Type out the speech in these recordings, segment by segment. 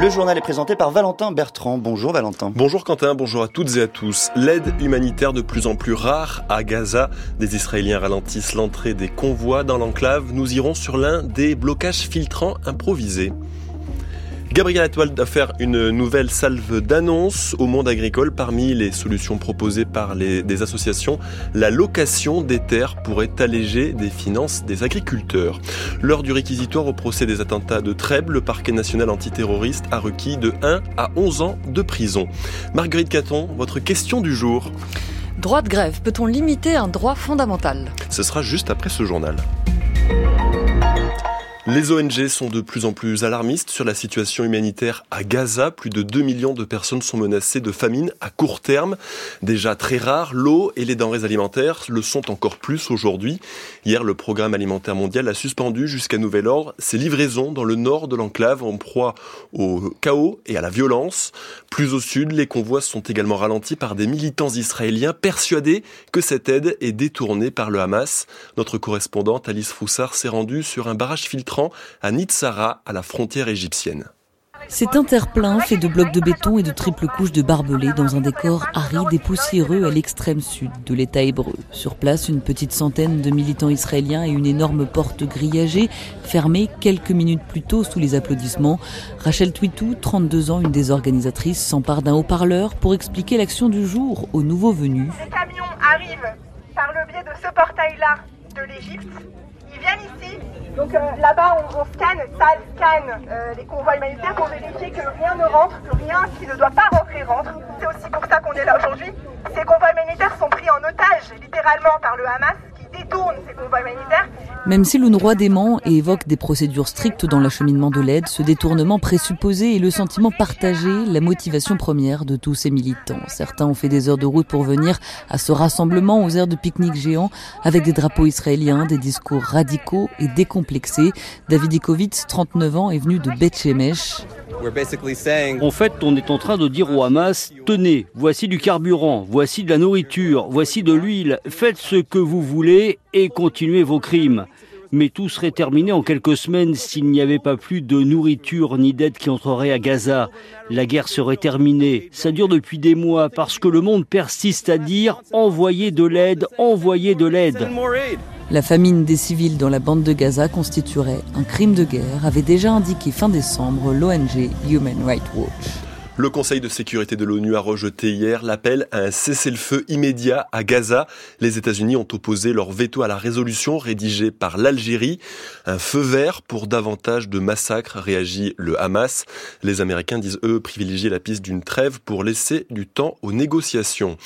Le journal est présenté par Valentin Bertrand. Bonjour Valentin. Bonjour Quentin, bonjour à toutes et à tous. L'aide humanitaire de plus en plus rare à Gaza. Des Israéliens ralentissent l'entrée des convois dans l'enclave. Nous irons sur l'un des blocages filtrants improvisés. Gabriel Attal va faire une nouvelle salve d'annonces au monde agricole. Parmi les solutions proposées par les, des associations, la location des terres pourrait alléger des finances des agriculteurs. Lors du réquisitoire au procès des attentats de Trèbes, le parquet national antiterroriste a requis de 1 à 11 ans de prison. Marguerite Caton, votre question du jour. Droit de grève, peut-on limiter un droit fondamental? Ce sera juste après ce journal. Les ONG sont de plus en plus alarmistes sur la situation humanitaire à Gaza. Plus de 2 millions de personnes sont menacées de famine à court terme. Déjà très rare, l'eau et les denrées alimentaires le sont encore plus aujourd'hui. Hier, le programme alimentaire mondial a suspendu jusqu'à nouvel ordre ses livraisons dans le nord de l'enclave en proie au chaos et à la violence. Plus au sud, les convois sont également ralentis par des militants israéliens persuadés que cette aide est détournée par le Hamas. Notre correspondante Alice Froussard s'est rendue sur un barrage filtrant à Nitsara, à la frontière égyptienne. C'est un terre-plein fait de blocs de béton et de triples couches de barbelés dans un décor aride et poussiéreux à l'extrême sud de l'État hébreu. Sur place, une petite centaine de militants israéliens et une énorme porte grillagée fermée quelques minutes plus tôt sous les applaudissements. Rachel Twitou, 32 ans, une des organisatrices, s'empare d'un haut-parleur pour expliquer l'action du jour aux nouveaux venus. Les camions arrivent par le biais de ce portail-là de l'Égypte. Viennent ici, donc euh, là-bas, on, on, scanne, ça scanne euh, les convois humanitaires pour vérifier que rien ne rentre, que rien qui ne doit pas rentrer rentre. C'est aussi pour ça qu'on est là aujourd'hui. Ces convois humanitaires sont pris en otage, littéralement, par le Hamas, qui détourne ces convois humanitaires. Même si l'UNRWA dément et évoque des procédures strictes dans l'acheminement de l'aide, ce détournement présupposé est le sentiment partagé, la motivation première de tous ces militants. Certains ont fait des heures de route pour venir à ce rassemblement aux aires de pique-nique géants avec des drapeaux israéliens, des discours radicaux et décomplexés. David Ikovitz, 39 ans, est venu de Beth Shemesh. En fait, on est en train de dire au Hamas, tenez, voici du carburant, voici de la nourriture, voici de l'huile, faites ce que vous voulez et continuez vos crimes. Mais tout serait terminé en quelques semaines s'il n'y avait pas plus de nourriture ni d'aide qui entrerait à Gaza. La guerre serait terminée. Ça dure depuis des mois parce que le monde persiste à dire envoyez de l'aide, envoyez de l'aide. La famine des civils dans la bande de Gaza constituerait un crime de guerre, avait déjà indiqué fin décembre l'ONG Human Rights Watch. Le Conseil de sécurité de l'ONU a rejeté hier l'appel à un cessez-le-feu immédiat à Gaza. Les États-Unis ont opposé leur veto à la résolution rédigée par l'Algérie. Un feu vert pour davantage de massacres, réagit le Hamas. Les Américains disent, eux, privilégier la piste d'une trêve pour laisser du temps aux négociations.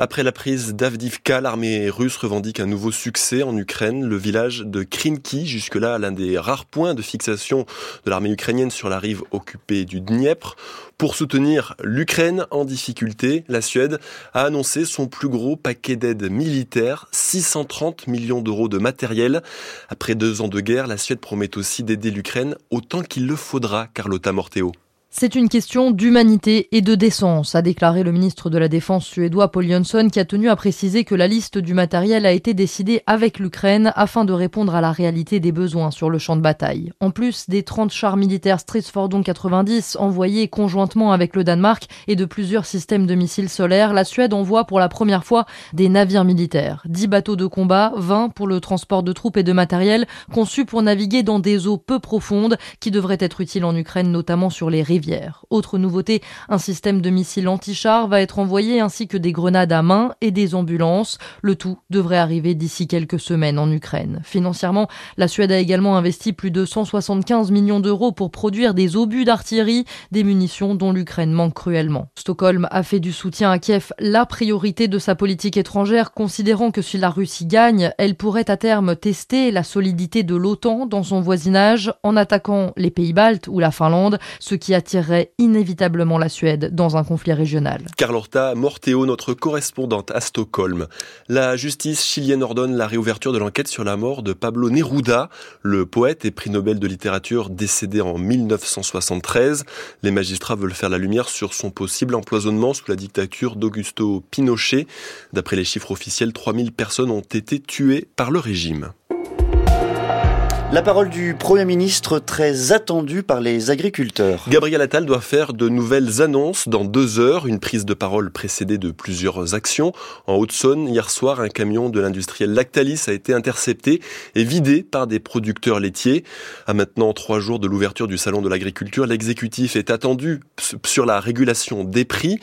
Après la prise d'Avdivka, l'armée russe revendique un nouveau succès en Ukraine. Le village de Krinki, jusque-là l'un des rares points de fixation de l'armée ukrainienne sur la rive occupée du Dniepr. Pour soutenir l'Ukraine en difficulté, la Suède a annoncé son plus gros paquet d'aide militaire, 630 millions d'euros de matériel. Après deux ans de guerre, la Suède promet aussi d'aider l'Ukraine autant qu'il le faudra, Carlotta Morteo. C'est une question d'humanité et de décence, a déclaré le ministre de la Défense suédois Paul Jönsson, qui a tenu à préciser que la liste du matériel a été décidée avec l'Ukraine afin de répondre à la réalité des besoins sur le champ de bataille. En plus des 30 chars militaires Stridsfordon 90 envoyés conjointement avec le Danemark et de plusieurs systèmes de missiles solaires, la Suède envoie pour la première fois des navires militaires. 10 bateaux de combat, 20 pour le transport de troupes et de matériel, conçus pour naviguer dans des eaux peu profondes qui devraient être utiles en Ukraine, notamment sur les rivières. Autre nouveauté, un système de missiles anti-chars va être envoyé ainsi que des grenades à main et des ambulances. Le tout devrait arriver d'ici quelques semaines en Ukraine. Financièrement, la Suède a également investi plus de 175 millions d'euros pour produire des obus d'artillerie, des munitions dont l'Ukraine manque cruellement. Stockholm a fait du soutien à Kiev la priorité de sa politique étrangère, considérant que si la Russie gagne, elle pourrait à terme tester la solidité de l'OTAN dans son voisinage en attaquant les pays baltes ou la Finlande, ce qui attirerait inévitablement la Suède dans un conflit régional. Carlotta Morteo, notre correspondante à Stockholm. La justice chilienne ordonne la réouverture de l'enquête sur la mort de Pablo Neruda, le poète et prix Nobel de littérature décédé en 1973. Les magistrats veulent faire la lumière sur son possible empoisonnement sous la dictature d'Augusto Pinochet. D'après les chiffres officiels, 3000 personnes ont été tuées par le régime. La parole du Premier ministre très attendue par les agriculteurs. Gabriel Attal doit faire de nouvelles annonces dans deux heures. Une prise de parole précédée de plusieurs actions. En Haute-Saône, hier soir, un camion de l'industriel Lactalis a été intercepté et vidé par des producteurs laitiers. À maintenant trois jours de l'ouverture du Salon de l'agriculture, l'exécutif est attendu sur la régulation des prix.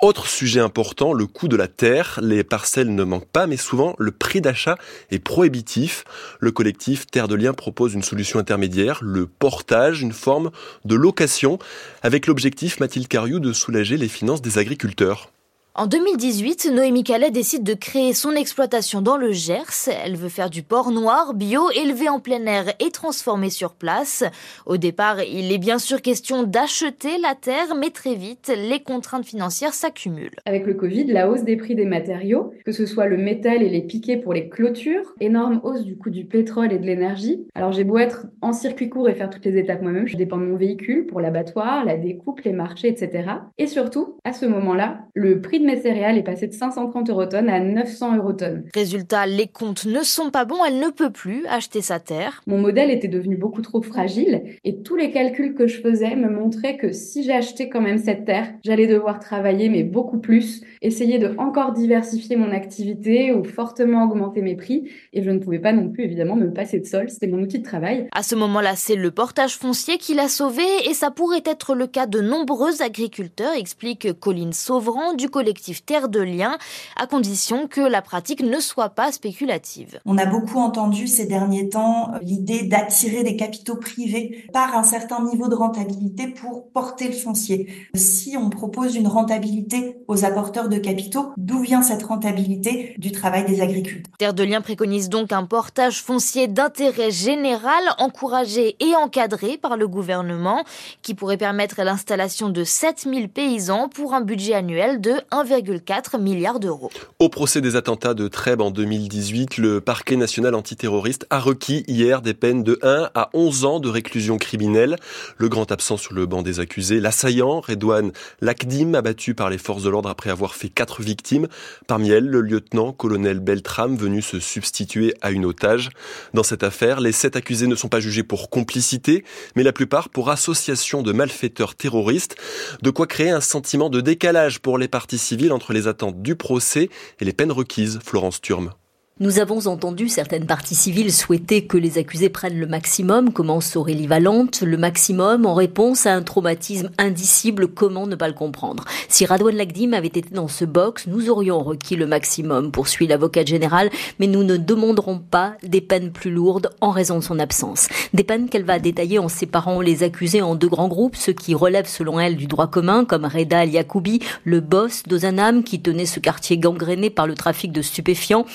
Autre sujet important, le coût de la terre. Les parcelles ne manquent pas, mais souvent le prix d'achat est prohibitif. Le collectif Terre de Liens propose une solution intermédiaire, le portage, une forme de location, avec l'objectif, Mathilde Cariou, de soulager les finances des agriculteurs. En 2018, Noémie Calais décide de créer son exploitation dans le Gers. Elle veut faire du porc noir, bio, élevé en plein air et transformé sur place. Au départ, il est bien sûr question d'acheter la terre, mais très vite, les contraintes financières s'accumulent. Avec le Covid, la hausse des prix des matériaux, que ce soit le métal et les piquets pour les clôtures, énorme hausse du coût du pétrole et de l'énergie. Alors j'ai beau être en circuit court et faire toutes les étapes moi-même, je dépends de mon véhicule pour l'abattoir, la découpe, les marchés, etc. Et surtout, à ce moment-là, le prix de mes céréales est passé de 530 euros tonnes à 900 euros tonnes. Résultat, les comptes ne sont pas bons, elle ne peut plus acheter sa terre. Mon modèle était devenu beaucoup trop fragile et tous les calculs que je faisais me montraient que si j'achetais quand même cette terre, j'allais devoir travailler mais beaucoup plus, essayer de encore diversifier mon activité ou fortement augmenter mes prix et je ne pouvais pas non plus évidemment me passer de sol, c'était mon outil de travail. À ce moment-là, c'est le portage foncier qui l'a sauvé et ça pourrait être le cas de nombreux agriculteurs, explique Colline Sauvran du collectif Terre de Liens, à condition que la pratique ne soit pas spéculative. On a beaucoup entendu ces derniers temps euh, l'idée d'attirer des capitaux privés par un certain niveau de rentabilité pour porter le foncier. Si on propose une rentabilité aux apporteurs de capitaux, d'où vient cette rentabilité du travail des agriculteurs? Terre de Liens préconise donc un portage foncier d'intérêt général encouragé et encadré par le gouvernement qui pourrait permettre l'installation de 7000 paysans pour un budget annuel de 1, 1,4 milliard d'euros. Au procès des attentats de Trèbes en 2018, le parquet national antiterroriste a requis hier des peines de 1 à 11 ans de réclusion criminelle. Le grand absent sur le banc des accusés, l'assaillant Redouane Lakdim, abattu par les forces de l'ordre après avoir fait quatre victimes. Parmi elles, le lieutenant-colonel Beltram, venu se substituer à une otage. Dans cette affaire, les sept accusés ne sont pas jugés pour complicité, mais la plupart pour association de malfaiteurs terroristes. De quoi créer un sentiment de décalage pour les parties civiles entre les attentes du procès et les peines requises, Florence Turme. Nous avons entendu certaines parties civiles souhaiter que les accusés prennent le maximum, commence Aurélie Valente, le maximum en réponse à un traumatisme indicible, comment ne pas le comprendre Si Radouane Lagdim avait été dans ce box, nous aurions requis le maximum, poursuit l'avocat général, mais nous ne demanderons pas des peines plus lourdes en raison de son absence. Des peines qu'elle va détailler en séparant les accusés en deux grands groupes, ceux qui relèvent selon elle du droit commun, comme Reda El Yacoubi, le boss d'Ozanam qui tenait ce quartier gangréné par le trafic de stupéfiants,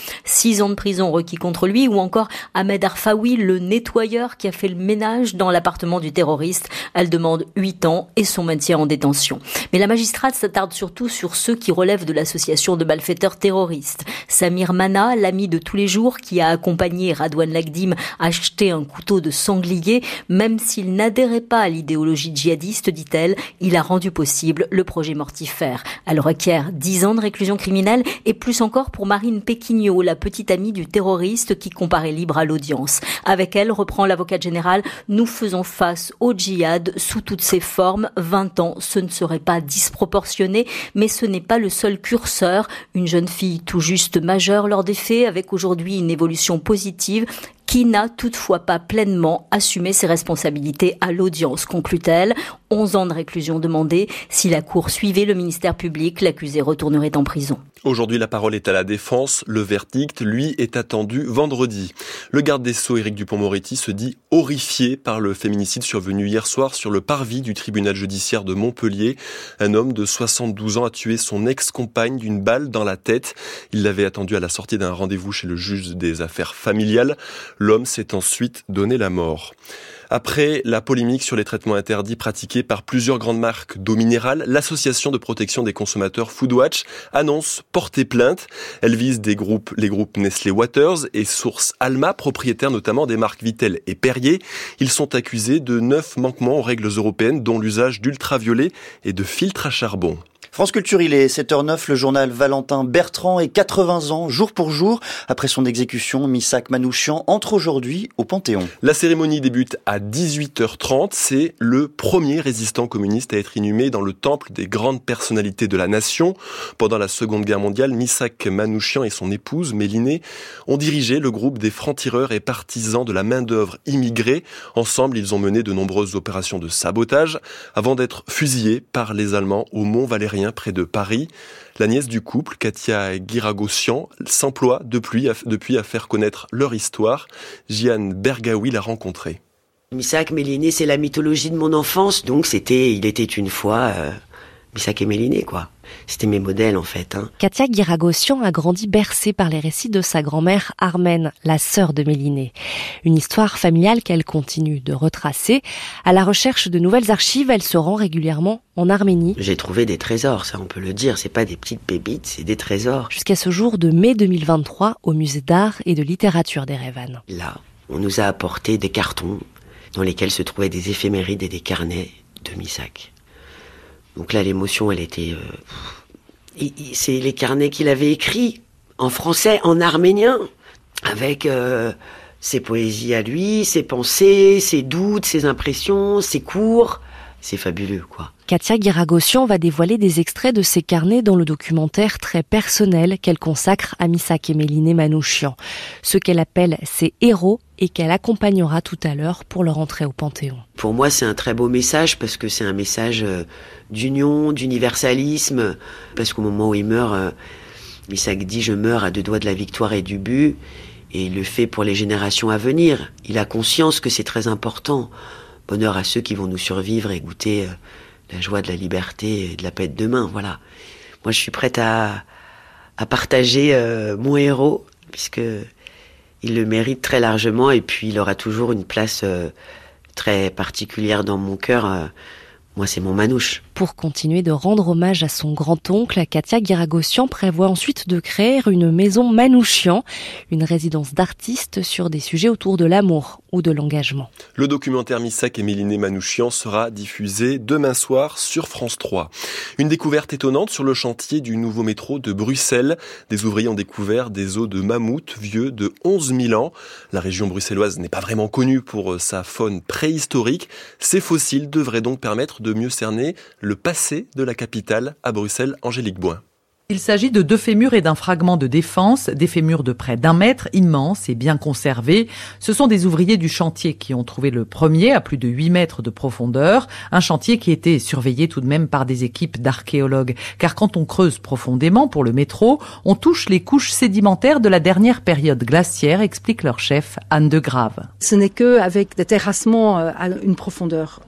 6 ans de prison requis contre lui, ou encore Ahmed Arfaoui, le nettoyeur qui a fait le ménage dans l'appartement du terroriste. Elle demande 8 ans et son maintien en détention. Mais la magistrate s'attarde surtout sur ceux qui relèvent de l'association de malfaiteurs terroristes. Samir Mana, l'ami de tous les jours qui a accompagné Radouane Lagdim acheter un couteau de sanglier, même s'il n'adhérait pas à l'idéologie djihadiste, dit-elle, il a rendu possible le projet mortifère. Elle requiert 10 ans de réclusion criminelle et plus encore pour Marine Péquignot, la petite amie du terroriste qui comparait libre à l'audience. Avec elle, reprend l'avocat général, nous faisons face au djihad sous toutes ses formes. 20 ans, ce ne serait pas disproportionné, mais ce n'est pas le seul curseur. Une jeune fille tout juste majeure lors des faits, avec aujourd'hui une évolution positive, qui n'a toutefois pas pleinement assumé ses responsabilités à l'audience, conclut-elle. 11 ans de réclusion demandés. Si la Cour suivait le ministère public, l'accusé retournerait en prison. Aujourd'hui, la parole est à la défense. Le verdict, lui, est attendu vendredi. Le garde des Sceaux, Éric Dupont-Moretti, se dit horrifié par le féminicide survenu hier soir sur le parvis du tribunal judiciaire de Montpellier. Un homme de 72 ans a tué son ex-compagne d'une balle dans la tête. Il l'avait attendu à la sortie d'un rendez-vous chez le juge des affaires familiales. L'homme s'est ensuite donné la mort. Après la polémique sur les traitements interdits pratiqués par plusieurs grandes marques d'eau minérale, l'association de protection des consommateurs Foodwatch annonce porter plainte. Elle vise des groupes, les groupes Nestlé Waters et Source Alma, propriétaires notamment des marques Vitel et Perrier. Ils sont accusés de neuf manquements aux règles européennes, dont l'usage d'ultraviolets et de filtres à charbon. France Culture, il est 7h09, le journal Valentin Bertrand est 80 ans, jour pour jour. Après son exécution, Missak Manouchian entre aujourd'hui au Panthéon. La cérémonie débute à 18h30. C'est le premier résistant communiste à être inhumé dans le temple des grandes personnalités de la nation. Pendant la Seconde Guerre mondiale, Missak Manouchian et son épouse, Mélinée, ont dirigé le groupe des francs-tireurs et partisans de la main-d'œuvre immigrée. Ensemble, ils ont mené de nombreuses opérations de sabotage avant d'être fusillés par les Allemands au Mont Valérien près de Paris. La nièce du couple, Katia Guiragossian, s'emploie depuis, à faire connaître leur histoire. Jeanne Bergaoui l'a rencontrée. Misak Méliné, c'est la mythologie de mon enfance, donc c'était, il était une fois euh, Misak et Méliné, quoi. C'était mes modèles en fait. Hein. Katia Guiragossian a grandi bercée par les récits de sa grand-mère Armène, la sœur de Méliné. Une histoire familiale qu'elle continue de retracer. À la recherche de nouvelles archives, elle se rend régulièrement en Arménie. J'ai trouvé des trésors, ça on peut le dire. C'est pas des petites pépites, c'est des trésors. Jusqu'à ce jour de mai 2023 au musée d'art et de littérature d'Erevan. Là, on nous a apporté des cartons dans lesquels se trouvaient des éphémérides et des carnets de Misak. Donc là, l'émotion, elle était... Euh, c'est les carnets qu'il avait écrits en français, en arménien, avec euh, ses poésies à lui, ses pensées, ses doutes, ses impressions, ses cours. C'est fabuleux, quoi. Katia Guiragossian va dévoiler des extraits de ses carnets dans le documentaire très personnel qu'elle consacre à Misak et Méliné Manouchian, ce qu'elle appelle ses héros et qu'elle accompagnera tout à l'heure pour leur entrée au Panthéon. Pour moi, c'est un très beau message parce que c'est un message euh, d'union, d'universalisme, parce qu'au moment où il meurt, euh, Misak dit je meurs à deux doigts de la victoire et du but, et il le fait pour les générations à venir. Il a conscience que c'est très important. Bonheur à ceux qui vont nous survivre et goûter euh, la joie de la liberté et de la paix de demain. Voilà. Moi, je suis prête à, partager mon héros, puisque il le mérite très largement, et puis il aura toujours une place euh, très particulière dans mon cœur. Euh, moi, c'est mon manouche. Pour continuer de rendre hommage à son grand-oncle, Katia Guiragossian prévoit ensuite de créer une maison Manouchian, une résidence d'artistes sur des sujets autour de l'amour ou de l'engagement. Le documentaire Missak et Méliné Manouchian sera diffusé demain soir sur France 3. Une découverte étonnante sur le chantier du nouveau métro de Bruxelles. Des ouvriers ont découvert des os de mammouth vieux de 11 000 ans. La région bruxelloise n'est pas vraiment connue pour sa faune préhistorique. Ces fossiles devraient donc permettre de mieux cerner le passé de la capitale à Bruxelles, Angélique Boin. Il s'agit de deux fémurs et d'un fragment de défense, des fémurs de près d'un mètre, immenses et bien conservés. Ce sont des ouvriers du chantier qui ont trouvé le premier à plus de 8 mètres de profondeur, un chantier qui était surveillé tout de même par des équipes d'archéologues. Car quand on creuse profondément pour le métro, on touche les couches sédimentaires de la dernière période glaciaire, explique leur chef Anne de Grave. Ce n'est que avec des terrassements euh, à une profondeur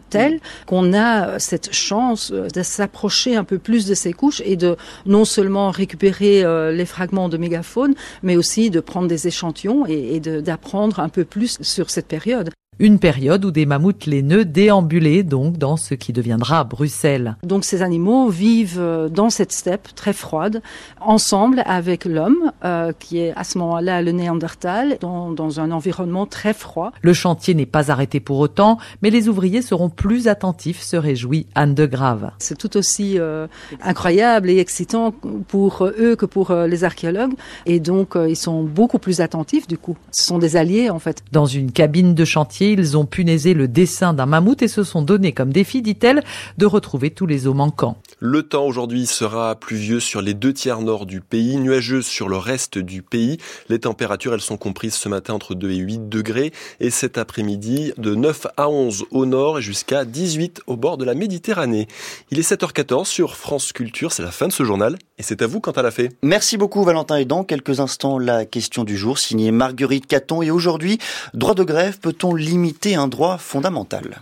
qu'on a euh, cette chance euh, de s'approcher un peu plus de ces couches et de non seulement récupérer euh, les fragments de mégafaune, mais aussi de prendre des échantillons et d'apprendre un peu plus sur cette période. Une période où des mammouths laineux déambulaient donc dans ce qui deviendra Bruxelles. Donc ces animaux vivent euh, dans cette steppe très froide, ensemble avec l'homme, euh, qui est à ce moment-là le Néandertal, dans, dans, un environnement très froid. Le chantier n'est pas arrêté pour autant, mais les ouvriers seront plus attentifs, se réjouit Anne de Grave. C'est tout aussi euh, incroyable et excitant pour eux que pour les archéologues, et donc ils sont beaucoup plus attentifs du coup. Ce sont des alliés en fait. Dans une cabine de chantier, ils ont punaisé le dessin d'un mammouth et se sont donné comme défi, dit-elle, de retrouver tous les os manquants. Le temps aujourd'hui sera pluvieux sur les deux tiers nord du pays, nuageux sur le reste du pays. Les températures, elles sont comprises ce matin entre 2 et 8 degrés et cet après-midi de 9 à 11 au nord et jusqu'à 18 au bord de la Méditerranée. Il est 7h14 sur France Culture, c'est la fin de ce journal et c'est à vous quant à la fait. Merci beaucoup Valentin et dans quelques instants la question du jour signée Marguerite Caton et aujourd'hui, droit de grève, peut-on limiter un droit fondamental.